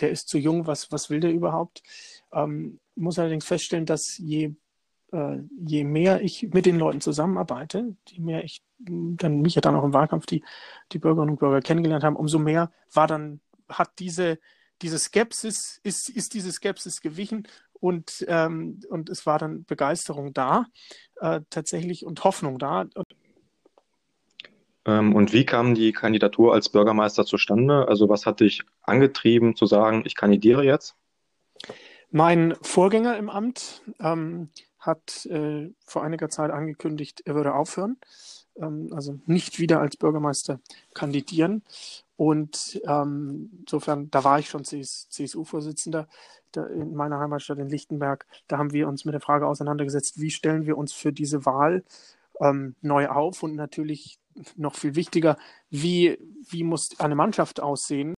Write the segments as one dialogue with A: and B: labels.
A: der ist zu jung, was, was will der überhaupt? Ähm, muss allerdings feststellen, dass je, äh, je mehr ich mit den Leuten zusammenarbeite, je mehr ich dann mich ja dann auch im Wahlkampf die, die Bürgerinnen und Bürger kennengelernt haben, umso mehr war dann, hat diese, diese Skepsis, ist, ist diese Skepsis gewichen und, ähm, und es war dann Begeisterung da, äh, tatsächlich und Hoffnung da.
B: Ähm, und wie kam die Kandidatur als Bürgermeister zustande? Also was hat dich angetrieben zu sagen, ich kandidiere jetzt?
A: Mein Vorgänger im Amt ähm, hat äh, vor einiger Zeit angekündigt, er würde aufhören, ähm, also nicht wieder als Bürgermeister kandidieren. Und ähm, insofern, da war ich schon CS, CSU-Vorsitzender in meiner Heimatstadt in Lichtenberg. Da haben wir uns mit der Frage auseinandergesetzt, wie stellen wir uns für diese Wahl ähm, neu auf und natürlich noch viel wichtiger, wie, wie muss eine Mannschaft aussehen?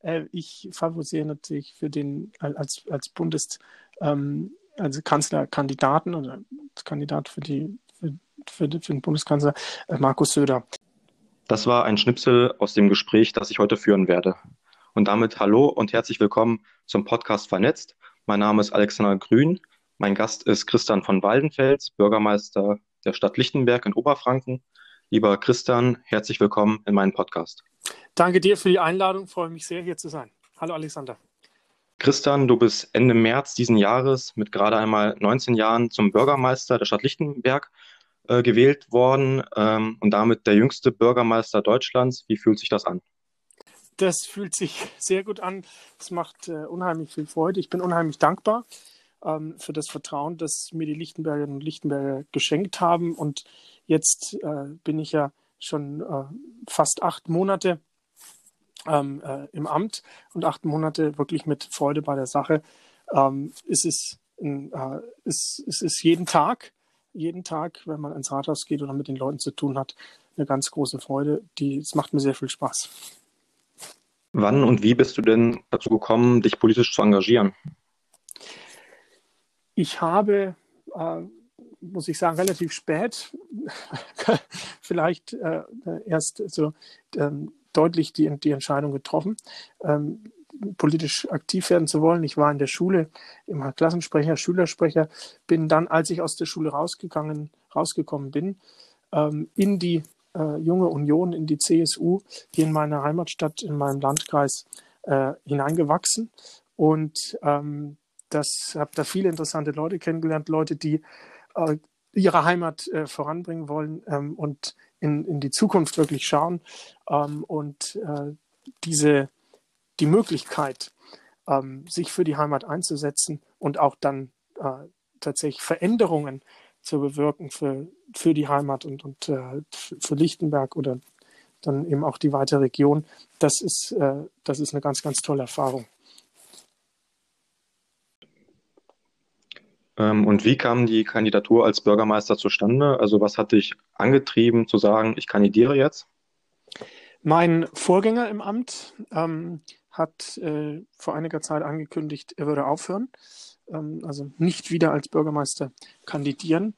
A: Äh, ich favorisiere natürlich für den als, als Bundes, ähm, also Kanzlerkandidaten oder Kandidat für die für, für, für den Bundeskanzler äh, Markus Söder.
B: Das war ein Schnipsel aus dem Gespräch, das ich heute führen werde. Und damit hallo und herzlich willkommen zum Podcast Vernetzt. Mein Name ist Alexander Grün. Mein Gast ist Christian von Waldenfels, Bürgermeister der Stadt Lichtenberg in Oberfranken. Lieber Christian, herzlich willkommen in meinem Podcast.
A: Danke dir für die Einladung, freue mich sehr, hier zu sein. Hallo Alexander.
B: Christian, du bist Ende März diesen Jahres mit gerade einmal 19 Jahren zum Bürgermeister der Stadt Lichtenberg äh, gewählt worden ähm, und damit der jüngste Bürgermeister Deutschlands. Wie fühlt sich das an?
A: Das fühlt sich sehr gut an. Es macht äh, unheimlich viel Freude. Ich bin unheimlich dankbar ähm, für das Vertrauen, das mir die Lichtenbergerinnen und Lichtenberger geschenkt haben. Und jetzt äh, bin ich ja schon äh, fast acht Monate ähm, äh, im Amt und acht Monate wirklich mit Freude bei der Sache. Ähm, es, ist, ein, äh, es, es ist jeden Tag, jeden Tag, wenn man ins Rathaus geht oder mit den Leuten zu tun hat, eine ganz große Freude. Die, es macht mir sehr viel Spaß.
B: Wann und wie bist du denn dazu gekommen, dich politisch zu engagieren?
A: Ich habe, äh, muss ich sagen, relativ spät, vielleicht äh, erst so ähm, deutlich die, die Entscheidung getroffen, ähm, politisch aktiv werden zu wollen. Ich war in der Schule immer Klassensprecher, Schülersprecher, bin dann, als ich aus der Schule rausgegangen, rausgekommen bin, ähm, in die äh, junge Union, in die CSU, hier in meiner Heimatstadt, in meinem Landkreis äh, hineingewachsen und ähm, das habe da viele interessante Leute kennengelernt, Leute, die äh, ihre Heimat äh, voranbringen wollen ähm, und in, in die Zukunft wirklich schauen ähm, und äh, diese die Möglichkeit, ähm, sich für die Heimat einzusetzen und auch dann äh, tatsächlich Veränderungen zu bewirken für, für die Heimat und, und äh, für Lichtenberg oder dann eben auch die weite Region, das ist, äh, das ist eine ganz, ganz tolle Erfahrung.
B: Und wie kam die Kandidatur als Bürgermeister zustande? Also was hat dich angetrieben zu sagen, ich kandidiere jetzt?
A: Mein Vorgänger im Amt ähm, hat äh, vor einiger Zeit angekündigt, er würde aufhören, ähm, also nicht wieder als Bürgermeister kandidieren.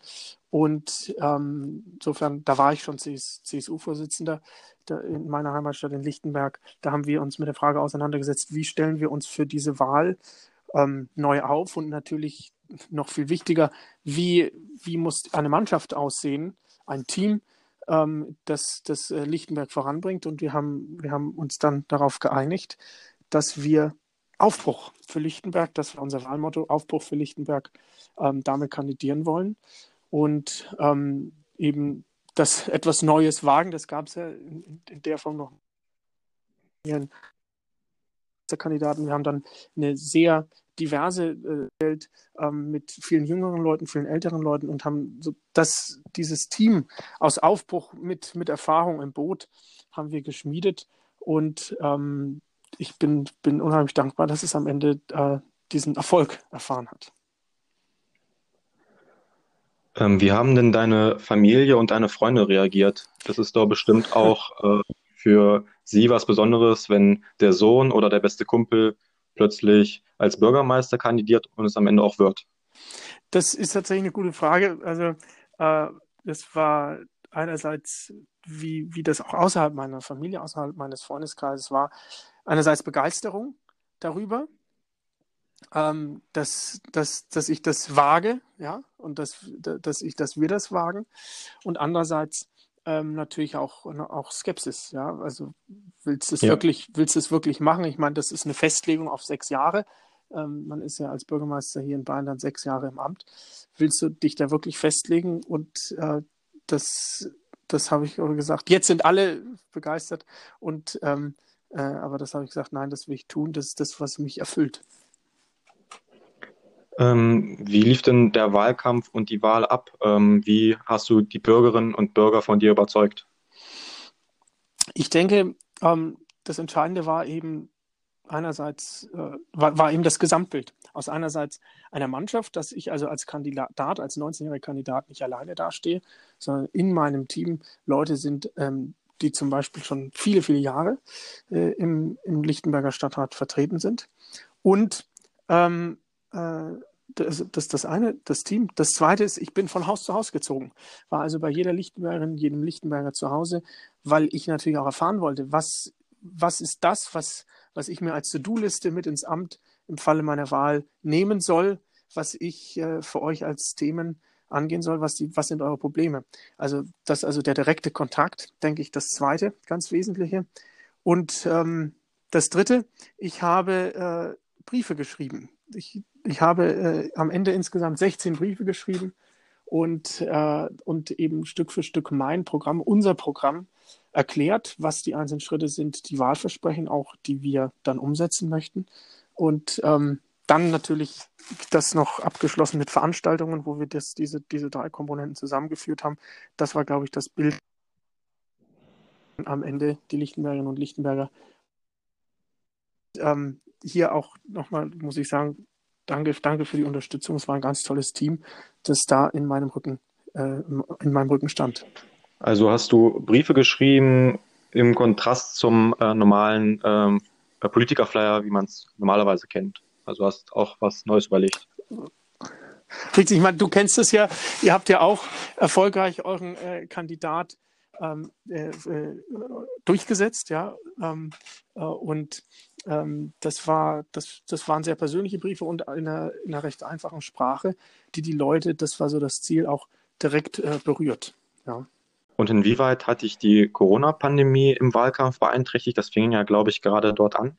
A: Und ähm, insofern, da war ich schon CS, CSU-Vorsitzender in meiner Heimatstadt in Lichtenberg. Da haben wir uns mit der Frage auseinandergesetzt, wie stellen wir uns für diese Wahl ähm, neu auf und natürlich noch viel wichtiger, wie, wie muss eine Mannschaft aussehen, ein Team, ähm, das, das äh, Lichtenberg voranbringt. Und wir haben, wir haben uns dann darauf geeinigt, dass wir Aufbruch für Lichtenberg, das war unser Wahlmotto, Aufbruch für Lichtenberg, ähm, damit kandidieren wollen. Und ähm, eben das etwas Neues wagen, das gab es ja in, in, der Form noch. Kandidaten. Wir haben dann eine sehr diverse äh, Welt ähm, mit vielen jüngeren Leuten, vielen älteren Leuten und haben so das, dieses Team aus Aufbruch mit, mit Erfahrung im Boot haben wir geschmiedet und ähm, ich bin, bin unheimlich dankbar, dass es am Ende äh, diesen Erfolg erfahren hat.
B: Ähm, wie haben denn deine Familie und deine Freunde reagiert? Das ist doch bestimmt auch äh, für sie was Besonderes, wenn der Sohn oder der beste Kumpel plötzlich als Bürgermeister kandidiert und es am Ende auch wird?
A: Das ist tatsächlich eine gute Frage. Also äh, das war einerseits, wie, wie das auch außerhalb meiner Familie, außerhalb meines Freundeskreises war, einerseits Begeisterung, darüber, ähm, dass, dass, dass ich das wage, ja, und dass, dass, ich, dass wir das wagen. Und andererseits ähm, natürlich auch, auch Skepsis, ja. Also willst du es ja. wirklich, willst du es wirklich machen? Ich meine, das ist eine Festlegung auf sechs Jahre. Ähm, man ist ja als Bürgermeister hier in Bayern dann sechs Jahre im Amt. Willst du dich da wirklich festlegen? Und äh, das, das habe ich gesagt. Jetzt sind alle begeistert und ähm, äh, aber das habe ich gesagt, nein, das will ich tun. Das ist das, was mich erfüllt.
B: Ähm, wie lief denn der Wahlkampf und die Wahl ab? Ähm, wie hast du die Bürgerinnen und Bürger von dir überzeugt?
A: Ich denke, ähm, das Entscheidende war eben einerseits, äh, war, war, eben das Gesamtbild. Aus einerseits einer Mannschaft, dass ich also als Kandidat, als 19-jähriger Kandidat nicht alleine dastehe, sondern in meinem Team Leute sind, ähm, die zum Beispiel schon viele, viele Jahre äh, im, im Lichtenberger Stadtrat vertreten sind. Und ähm, äh, das, das das eine, das Team. Das zweite ist, ich bin von Haus zu Haus gezogen. War also bei jeder Lichtenbergerin, jedem Lichtenberger zu Hause, weil ich natürlich auch erfahren wollte, was, was ist das, was, was ich mir als To-Do-Liste mit ins Amt im Falle meiner Wahl nehmen soll, was ich äh, für euch als Themen angehen soll, was, die, was sind eure Probleme. Also das also der direkte Kontakt, denke ich, das zweite ganz wesentliche. Und ähm, das dritte, ich habe äh, Briefe geschrieben. Ich ich habe äh, am Ende insgesamt 16 Briefe geschrieben und, äh, und eben Stück für Stück mein Programm, unser Programm erklärt, was die einzelnen Schritte sind, die Wahlversprechen auch, die wir dann umsetzen möchten. Und ähm, dann natürlich das noch abgeschlossen mit Veranstaltungen, wo wir das, diese, diese drei Komponenten zusammengeführt haben. Das war, glaube ich, das Bild am Ende die Lichtenbergerinnen und Lichtenberger. Ähm, hier auch nochmal, muss ich sagen, danke, danke für die Unterstützung. Es war ein ganz tolles Team, das da in meinem Rücken, äh, in meinem Rücken stand.
B: Also hast du Briefe geschrieben im Kontrast zum äh, normalen ähm, Politikerflyer, wie man es normalerweise kennt. Also hast auch was Neues überlegt.
A: Richtig, ich meine, du kennst es ja, ihr habt ja auch erfolgreich euren äh, Kandidat ähm, äh, äh, durchgesetzt, ja. Ähm, äh, und ähm, das, war, das, das waren sehr persönliche Briefe und in einer, in einer recht einfachen Sprache, die die Leute, das war so das Ziel, auch direkt äh, berührt. Ja.
B: Und inwieweit hat dich die Corona-Pandemie im Wahlkampf beeinträchtigt? Das fing ja, glaube ich, gerade dort an.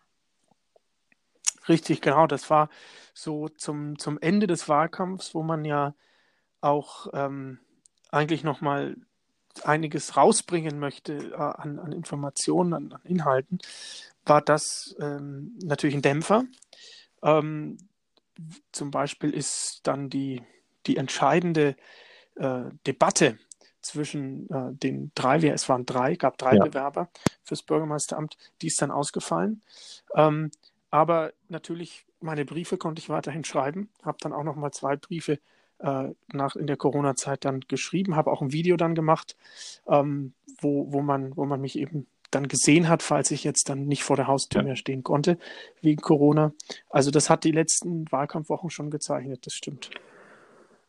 A: Richtig, genau. Das war so zum, zum Ende des Wahlkampfs, wo man ja auch ähm, eigentlich nochmal einiges rausbringen möchte äh, an, an Informationen, an, an, Inhalten, war das ähm, natürlich ein Dämpfer. Ähm, zum Beispiel ist dann die, die entscheidende äh, Debatte zwischen äh, den drei, es waren drei, gab drei ja. Bewerber fürs Bürgermeisteramt, die ist dann ausgefallen. Ähm, aber natürlich, meine Briefe konnte ich weiterhin schreiben, habe dann auch noch mal zwei Briefe äh, nach, in der Corona-Zeit dann geschrieben, habe auch ein Video dann gemacht, ähm, wo, wo, man, wo man mich eben dann gesehen hat, falls ich jetzt dann nicht vor der Haustür ja. mehr stehen konnte wegen Corona. Also das hat die letzten Wahlkampfwochen schon gezeichnet, das stimmt.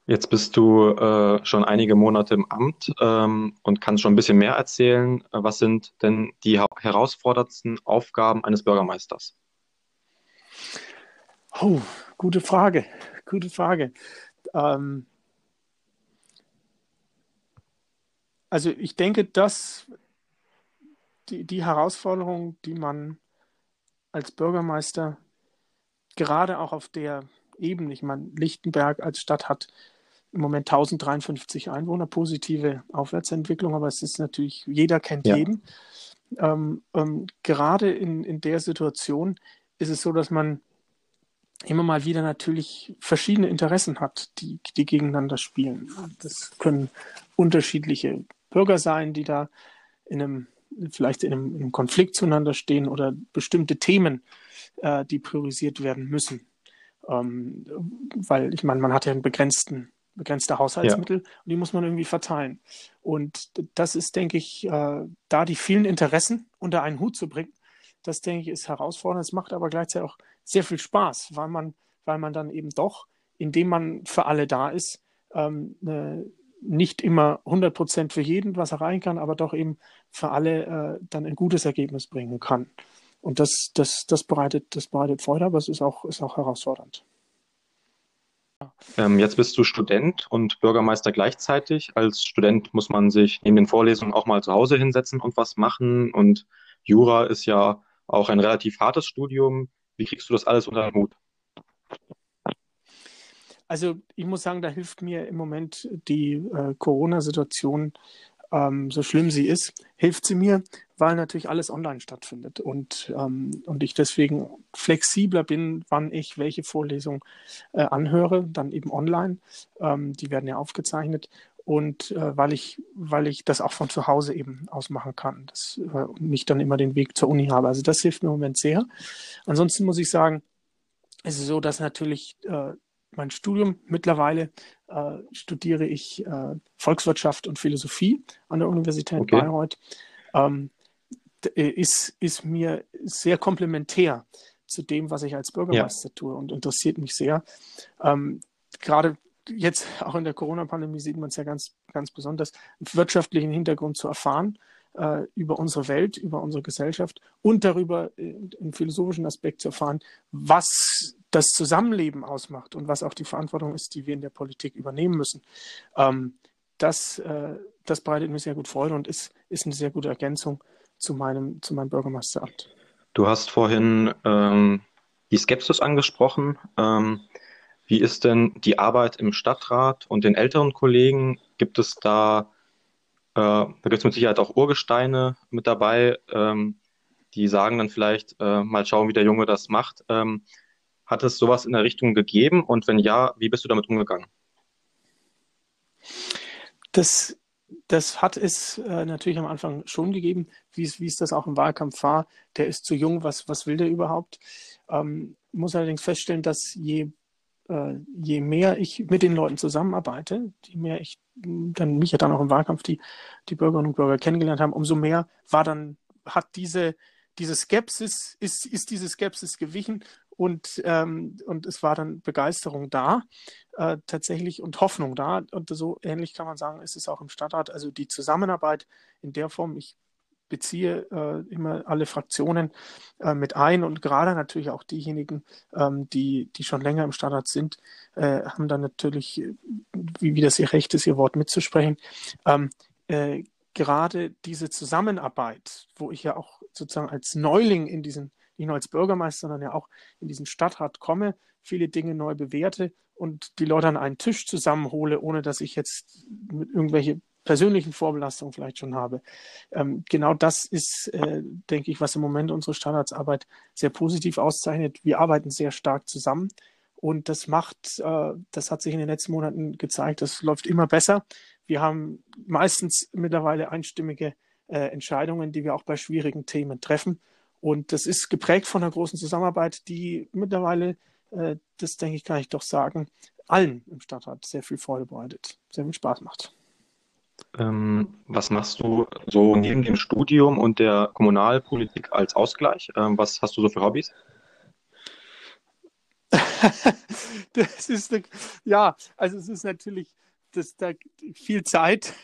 B: Jetzt bist du äh, schon einige Monate im Amt ähm, und kannst schon ein bisschen mehr erzählen. Äh, was sind denn die herausforderndsten Aufgaben eines Bürgermeisters?
A: Oh, gute Frage. Gute Frage. Ähm, also ich denke, dass die, die Herausforderung, die man als Bürgermeister gerade auch auf der Ebene, ich meine, Lichtenberg als Stadt hat im Moment 1053 Einwohner, positive Aufwärtsentwicklung, aber es ist natürlich, jeder kennt ja. jeden. Ähm, ähm, gerade in, in der Situation ist es so, dass man immer mal wieder natürlich verschiedene Interessen hat, die, die gegeneinander spielen. Das können unterschiedliche Bürger sein, die da in einem, vielleicht in einem, in einem Konflikt zueinander stehen oder bestimmte Themen, äh, die priorisiert werden müssen. Ähm, weil ich meine, man hat ja einen begrenzten, begrenzte Haushaltsmittel ja. und die muss man irgendwie verteilen. Und das ist, denke ich, äh, da die vielen Interessen unter einen Hut zu bringen, das denke ich ist herausfordernd. Es macht aber gleichzeitig auch sehr viel Spaß, weil man, weil man dann eben doch, indem man für alle da ist, ähm, äh, nicht immer 100 Prozent für jeden was erreichen kann, aber doch eben für alle äh, dann ein gutes Ergebnis bringen kann. und das, das, das bereitet, das bereitet Freude, aber es ist auch, ist auch herausfordernd.
B: Ähm, jetzt bist du Student und Bürgermeister gleichzeitig. Als Student muss man sich neben den Vorlesungen auch mal zu Hause hinsetzen und was machen. Und Jura ist ja auch ein relativ hartes Studium. Wie kriegst du das alles unter den Hut?
A: Also ich muss sagen, da hilft mir im Moment die äh, Corona-Situation, ähm, so schlimm sie ist, hilft sie mir, weil natürlich alles online stattfindet und, ähm, und ich deswegen flexibler bin, wann ich welche Vorlesung äh, anhöre, dann eben online. Ähm, die werden ja aufgezeichnet und äh, weil ich weil ich das auch von zu Hause eben aus machen kann, dass äh, nicht dann immer den Weg zur Uni habe. Also das hilft mir im Moment sehr. Ansonsten muss ich sagen, es ist so, dass natürlich äh, mein Studium mittlerweile äh, studiere ich äh, Volkswirtschaft und Philosophie an der Universität okay. Bayreuth. Ähm, äh, ist, ist mir sehr komplementär zu dem, was ich als Bürgermeister ja. tue und interessiert mich sehr. Ähm, gerade jetzt auch in der Corona-Pandemie sieht man es ja ganz, ganz besonders, wirtschaftlichen Hintergrund zu erfahren äh, über unsere Welt, über unsere Gesellschaft und darüber äh, im philosophischen Aspekt zu erfahren, was das Zusammenleben ausmacht und was auch die Verantwortung ist, die wir in der Politik übernehmen müssen. Ähm, das, äh, das bereitet mir sehr gut Freude und ist, ist eine sehr gute Ergänzung zu meinem, zu meinem Bürgermeisteramt.
B: Du hast vorhin ähm, die Skepsis angesprochen. Ähm, wie ist denn die Arbeit im Stadtrat und den älteren Kollegen? Gibt es da, äh, da gibt es mit Sicherheit auch Urgesteine mit dabei, ähm, die sagen dann vielleicht, äh, mal schauen, wie der Junge das macht. Ähm, hat es sowas in der Richtung gegeben? Und wenn ja, wie bist du damit umgegangen?
A: Das, das hat es äh, natürlich am Anfang schon gegeben, wie es, das auch im Wahlkampf war. Der ist zu jung, was, was will der überhaupt? Ähm, muss allerdings feststellen, dass je, äh, je mehr ich mit den Leuten zusammenarbeite, je mehr ich dann mich ja dann auch im Wahlkampf die, die Bürgerinnen und Bürger kennengelernt haben, umso mehr war dann, hat diese, diese Skepsis, ist, ist diese Skepsis gewichen und, ähm, und es war dann Begeisterung da, äh, tatsächlich, und Hoffnung da. Und so ähnlich kann man sagen, ist es auch im Stadtrat. Also die Zusammenarbeit in der Form, ich beziehe äh, immer alle Fraktionen äh, mit ein und gerade natürlich auch diejenigen, ähm, die, die schon länger im Stadtrat sind, äh, haben dann natürlich, wie, wie das ihr Recht ist, ihr Wort mitzusprechen. Ähm, äh, gerade diese Zusammenarbeit, wo ich ja auch sozusagen als Neuling in diesen nicht nur als Bürgermeister, sondern ja auch in diesen Stadtrat komme, viele Dinge neu bewerte und die Leute an einen Tisch zusammenhole, ohne dass ich jetzt mit irgendwelche persönlichen Vorbelastungen vielleicht schon habe. Ähm, genau das ist, äh, denke ich, was im Moment unsere Stadtratsarbeit sehr positiv auszeichnet. Wir arbeiten sehr stark zusammen und das macht, äh, das hat sich in den letzten Monaten gezeigt, das läuft immer besser. Wir haben meistens mittlerweile einstimmige äh, Entscheidungen, die wir auch bei schwierigen Themen treffen. Und das ist geprägt von einer großen Zusammenarbeit, die mittlerweile, äh, das denke ich, kann ich doch sagen, allen im Stadtrat sehr viel Freude bereitet, sehr viel Spaß macht.
B: Ähm, was machst du so neben dem Studium und der Kommunalpolitik als Ausgleich? Ähm, was hast du so für Hobbys?
A: das ist, ja, also es ist natürlich das, da viel Zeit,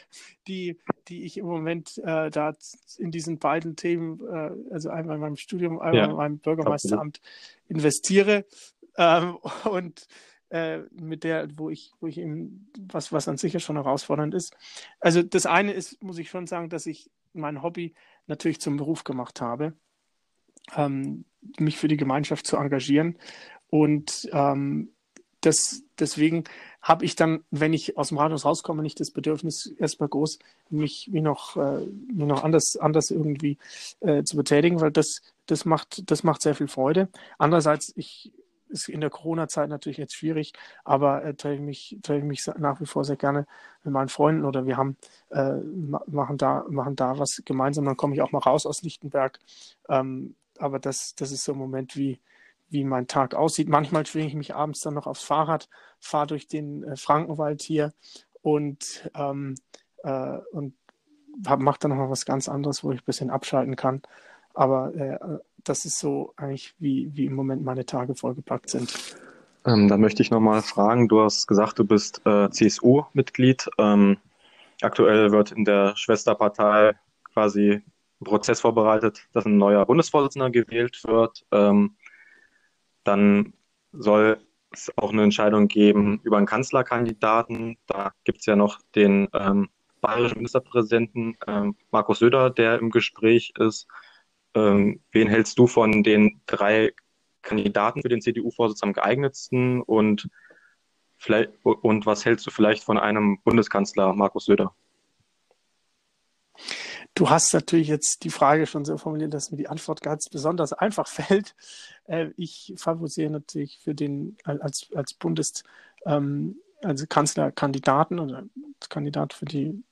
A: die, die ich im Moment äh, da in diesen beiden Themen, äh, also einmal in meinem Studium, einmal ja, in meinem Bürgermeisteramt absolut. investiere. Ähm, und äh, mit der, wo ich, wo ich eben, was, was an sich ja schon herausfordernd ist. Also das eine ist, muss ich schon sagen, dass ich mein Hobby natürlich zum Beruf gemacht habe, ähm, mich für die Gemeinschaft zu engagieren. Und ähm, das, deswegen habe ich dann, wenn ich aus dem Rathaus rauskomme, nicht das Bedürfnis, erstmal groß mich wie noch, äh, mich noch anders, anders irgendwie äh, zu betätigen, weil das, das macht, das macht sehr viel Freude. Andererseits, ich, ist in der Corona-Zeit natürlich jetzt schwierig, aber äh, treffe ich mich, treffe ich mich nach wie vor sehr gerne mit meinen Freunden oder wir haben, äh, machen da, machen da was gemeinsam. Dann komme ich auch mal raus aus Lichtenberg. Ähm, aber das, das ist so ein Moment wie, wie mein Tag aussieht. Manchmal schwinge ich mich abends dann noch aufs Fahrrad, fahre durch den äh, Frankenwald hier und, ähm, äh, und mache dann noch mal was ganz anderes, wo ich ein bisschen abschalten kann. Aber äh, das ist so eigentlich, wie, wie im Moment meine Tage vollgepackt sind.
B: Ähm, da möchte ich nochmal fragen, du hast gesagt, du bist äh, CSU-Mitglied. Ähm, aktuell wird in der Schwesterpartei quasi einen Prozess vorbereitet, dass ein neuer Bundesvorsitzender gewählt wird. Ähm, dann soll es auch eine Entscheidung geben über einen Kanzlerkandidaten. Da gibt es ja noch den ähm, bayerischen Ministerpräsidenten ähm, Markus Söder, der im Gespräch ist. Ähm, wen hältst du von den drei Kandidaten für den CDU-Vorsitz am geeignetsten und vielleicht und was hältst du vielleicht von einem Bundeskanzler Markus Söder?
A: Du hast natürlich jetzt die Frage schon so formuliert, dass mir die Antwort ganz besonders einfach fällt. Äh, ich favorisiere natürlich für den als, als Bundes, ähm, also oder Kandidat für die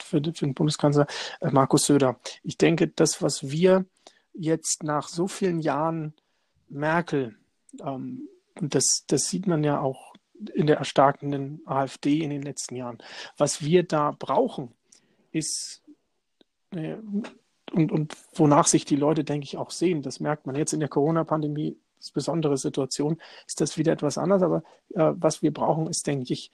A: für, für, den Bundeskanzler äh, Markus Söder. Ich denke, das, was wir jetzt nach so vielen Jahren Merkel, ähm, und das, das sieht man ja auch in der erstarkenden AfD in den letzten Jahren, was wir da brauchen, ist äh, und, und wonach sich die Leute, denke ich, auch sehen. Das merkt man jetzt in der Corona-Pandemie, besondere Situation, ist das wieder etwas anders. Aber äh, was wir brauchen, ist, denke ich,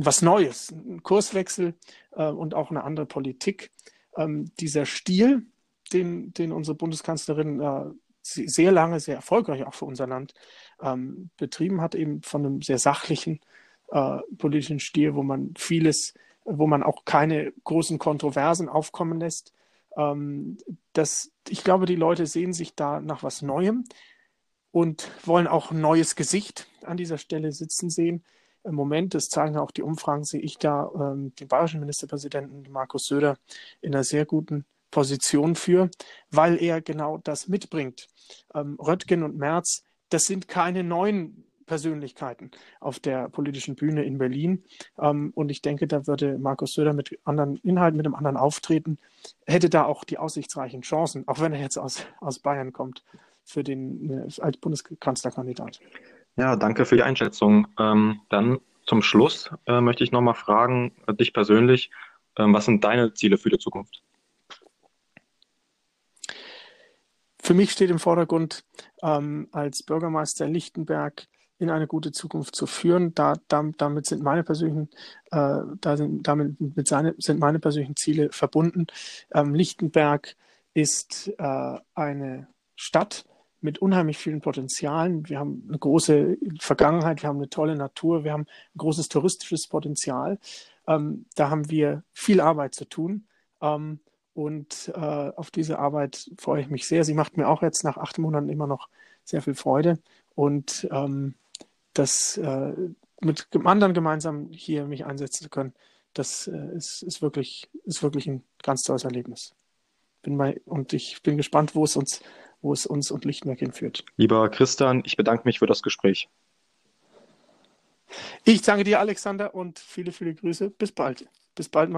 A: was Neues, ein Kurswechsel äh, und auch eine andere Politik. Ähm, dieser Stil, den, den unsere Bundeskanzlerin äh, sehr lange, sehr erfolgreich auch für unser Land ähm, betrieben hat, eben von einem sehr sachlichen äh, politischen Stil, wo man vieles, wo man auch keine großen Kontroversen aufkommen lässt. Ähm, das, ich glaube, die Leute sehen sich da nach was Neuem und wollen auch ein neues Gesicht an dieser Stelle sitzen sehen. Im Moment, das zeigen auch die Umfragen, sehe ich da ähm, den bayerischen Ministerpräsidenten Markus Söder in einer sehr guten Position für, weil er genau das mitbringt. Ähm, Röttgen und Merz, das sind keine neuen Persönlichkeiten auf der politischen Bühne in Berlin. Ähm, und ich denke, da würde Markus Söder mit anderen Inhalten, mit einem anderen Auftreten, hätte da auch die aussichtsreichen Chancen, auch wenn er jetzt aus, aus Bayern kommt, für den äh, als Bundeskanzlerkandidat.
B: Ja, danke für die Einschätzung. Ähm, dann zum Schluss äh, möchte ich nochmal fragen, äh, dich persönlich, äh, was sind deine Ziele für die Zukunft?
A: Für mich steht im Vordergrund, ähm, als Bürgermeister Lichtenberg in eine gute Zukunft zu führen. Da, damit sind meine persönlichen, äh, da sind, damit mit seine, sind meine persönlichen Ziele verbunden. Ähm, Lichtenberg ist äh, eine Stadt mit unheimlich vielen Potenzialen. Wir haben eine große Vergangenheit, wir haben eine tolle Natur, wir haben ein großes touristisches Potenzial. Ähm, da haben wir viel Arbeit zu tun. Ähm, und äh, auf diese Arbeit freue ich mich sehr. Sie macht mir auch jetzt nach acht Monaten immer noch sehr viel Freude. Und ähm, das äh, mit anderen gemeinsam hier mich einsetzen zu können, das äh, ist, ist, wirklich, ist wirklich ein ganz tolles Erlebnis. Bin bei, und ich bin gespannt, wo es uns, wo es uns und Lichtenberg hinführt.
B: Lieber Christian, ich bedanke mich für das Gespräch.
A: Ich danke dir, Alexander, und viele, viele Grüße. Bis bald. Bis bald mal.